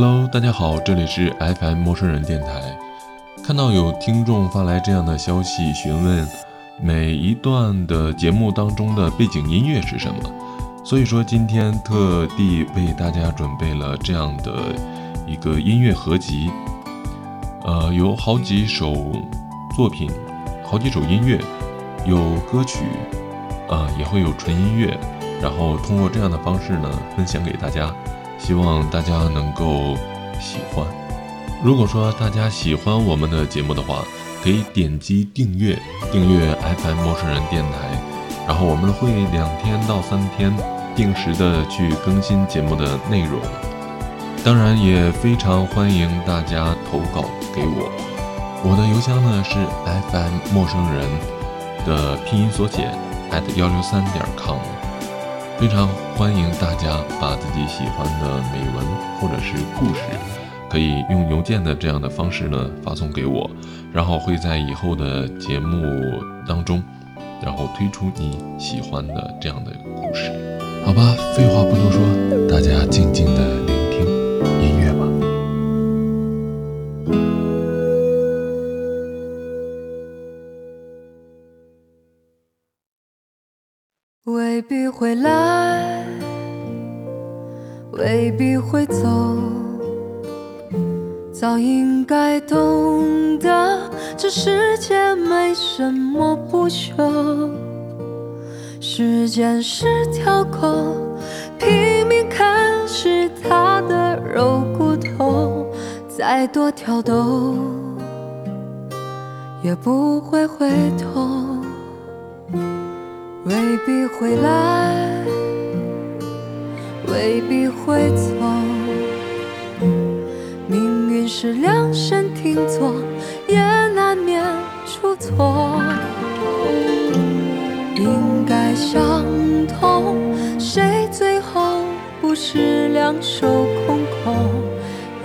Hello，大家好，这里是 FM 陌生人电台。看到有听众发来这样的消息，询问每一段的节目当中的背景音乐是什么，所以说今天特地为大家准备了这样的一个音乐合集，呃，有好几首作品，好几首音乐，有歌曲，呃，也会有纯音乐，然后通过这样的方式呢，分享给大家。希望大家能够喜欢。如果说大家喜欢我们的节目的话，可以点击订阅，订阅 FM 陌生人电台，然后我们会两天到三天定时的去更新节目的内容。当然也非常欢迎大家投稿给我，我的邮箱呢是 FM 陌生人的拼音缩写 at 幺六三点 com。非常欢迎大家把自己喜欢的美文或者是故事，可以用邮件的这样的方式呢发送给我，然后会在以后的节目当中，然后推出你喜欢的这样的故事。好吧，废话不多说，大家静静的界没什么不朽。时间是条狗，拼命啃食它的肉骨头，再多挑逗，也不会回头。未必会来，未必会走。命运是量身定做，也难免出错。应该相同，谁最后不是两手空空？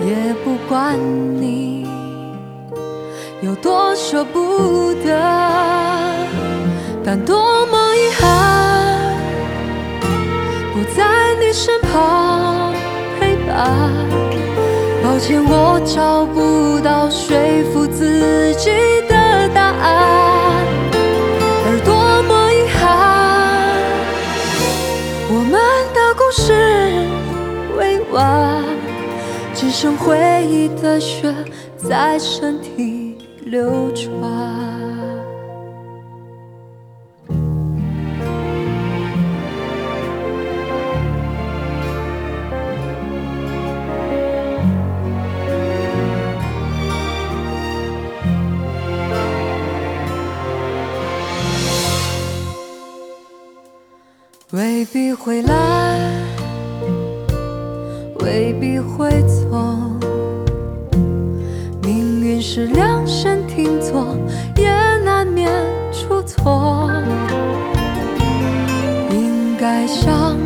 也不管你有多舍不得，但多么。遗憾，不在你身旁陪伴。抱歉，我找不到说服自己未完，只剩回忆的血在身体流转。未必会来，未必会走。命运是量身定做，也难免出错。应该相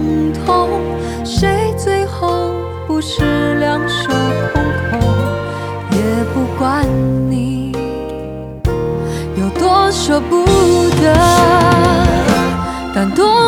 同，谁最后不是两手空空？也不管你有多舍不得，但多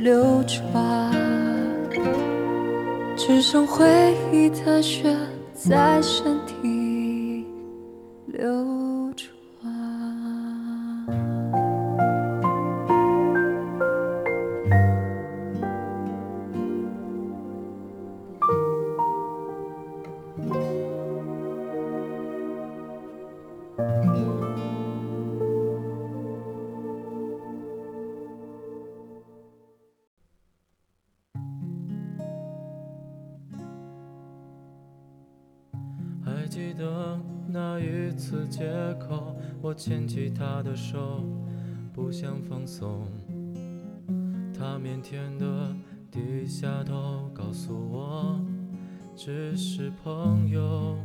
流转，只剩回忆的血在身体流。转次借口，我牵起她的手，不想放松。她腼腆的低下头，告诉我只是朋友。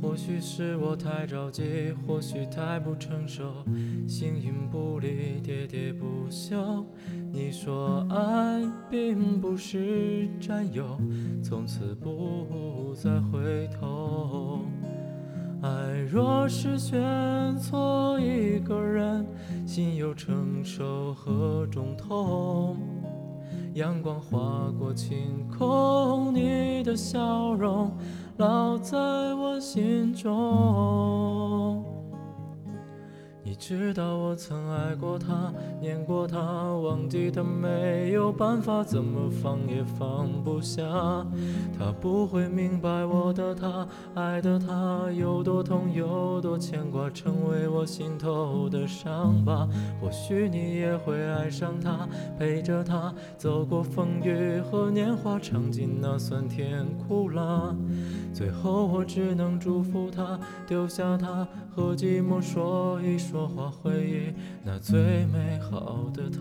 或许是我太着急，或许太不成熟，形影不离，喋喋不休。你说爱并不是占有，从此不再回头。爱若是选错一个人，心又承受何种痛？阳光划过晴空，你的笑容。烙在我心中。你知道我曾爱过他，念过他，忘记他没有办法，怎么放也放不下。他不会明白我的他，爱的他有多痛，有多牵挂，成为我心头的伤疤。或许你也会爱上他，陪着他走过风雨和年华，尝尽那酸甜苦辣。最后我只能祝福他，丢下他和寂寞说一说。话回忆那最美好的他。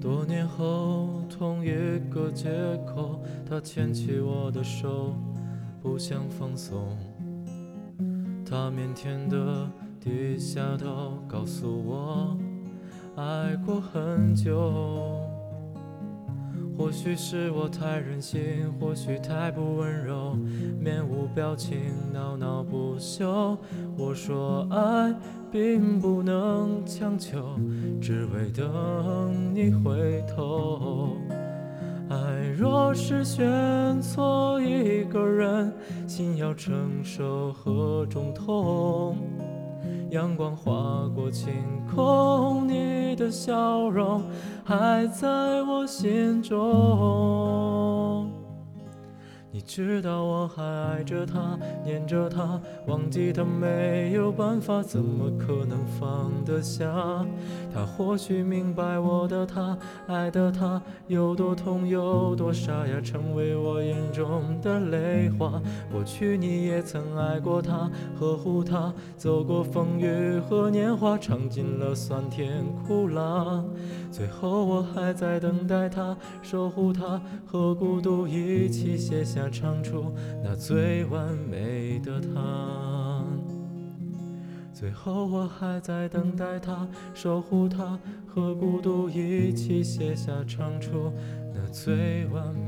多年后，同一个街口，他牵起我的手，不想放松。他腼腆的低下头，告诉我，爱过很久。或许是我太任性，或许太不温柔，面无表情，闹闹不休。我说爱并不能强求，只为等你回头。爱若是选错一个人，心要承受何种痛？阳光划过晴空，你的笑容还在我心中。你知道我还爱着他，念着他，忘记他没有办法，怎么可能放得下？他或许明白我的他，爱的他有多痛，有多沙哑，成为我眼中的泪花。过去你也曾爱过他，呵护他，走过风雨和年华，尝尽了酸甜苦辣。最后我还在等待他，守护他，和孤独一起写下。唱出那最完美的他，最后我还在等待他，守护他，和孤独一起写下唱出那最完美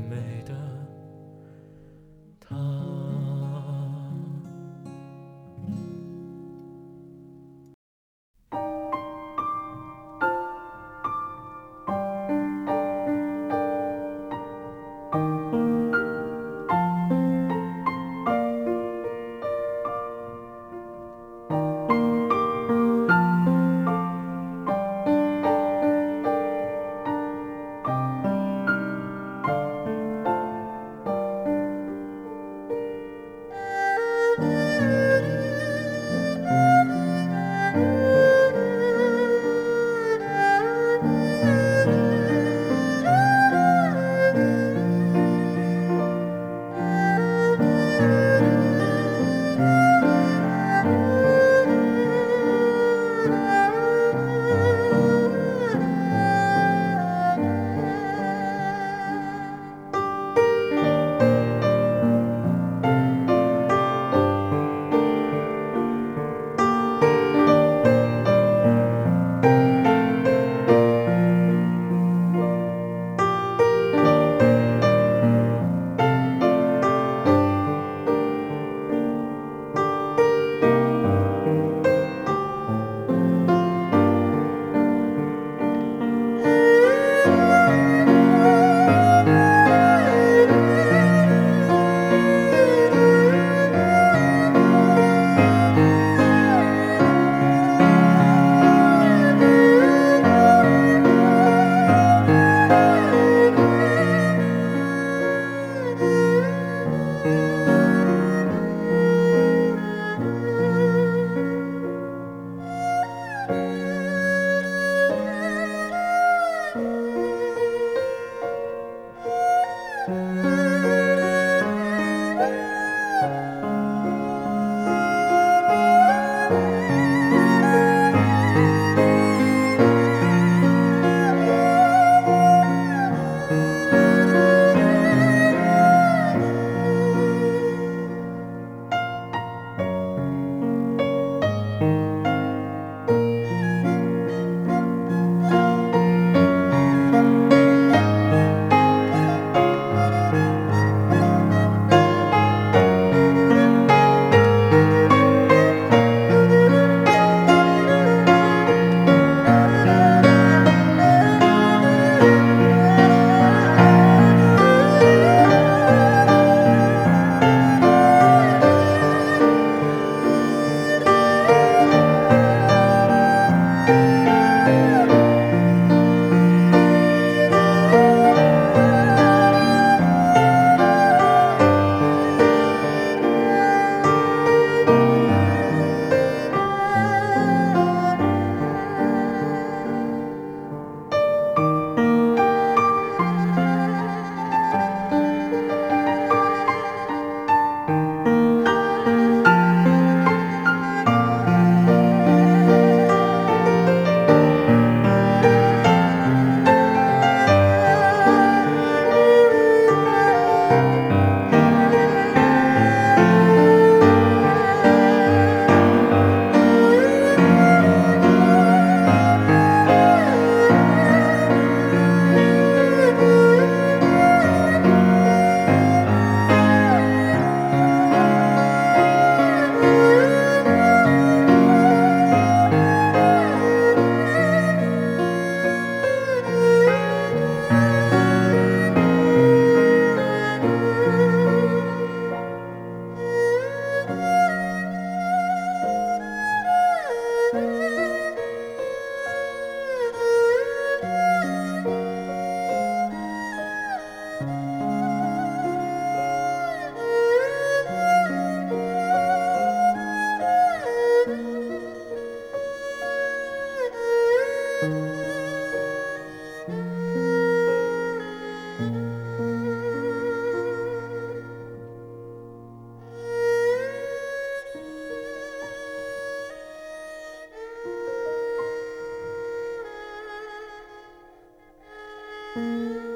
Música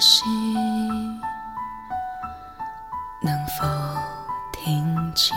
心，能否听清？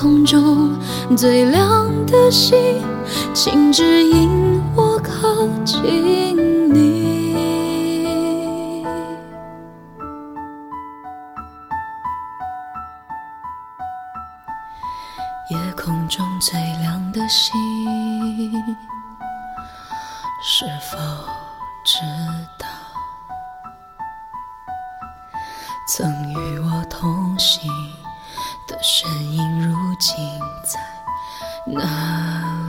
空中最亮的星，请指引我靠近你。夜空中最亮的星，是否知道，曾与我同行的身影，如今在哪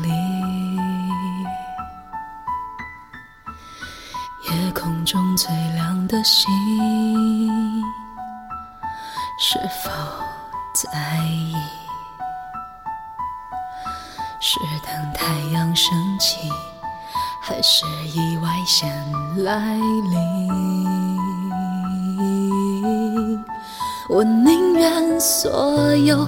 里？夜空中最亮的星，是否在意？是等太阳升起，还是意外先来临？我宁愿所有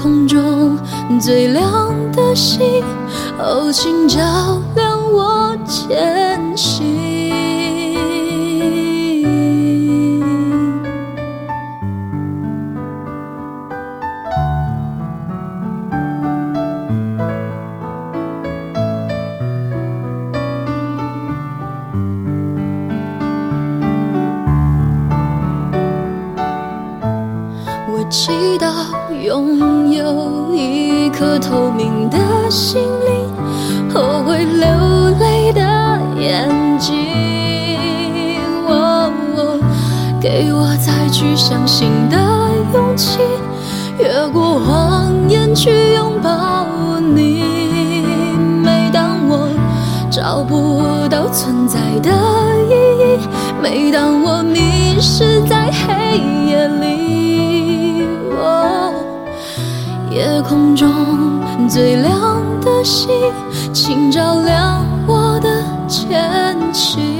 空中最亮的星，哦，请照亮我。给我再去相信的勇气，越过谎言去拥抱你。每当我找不到存在的意义，每当我迷失在黑夜里。夜空中最亮的星，请照亮我的前行。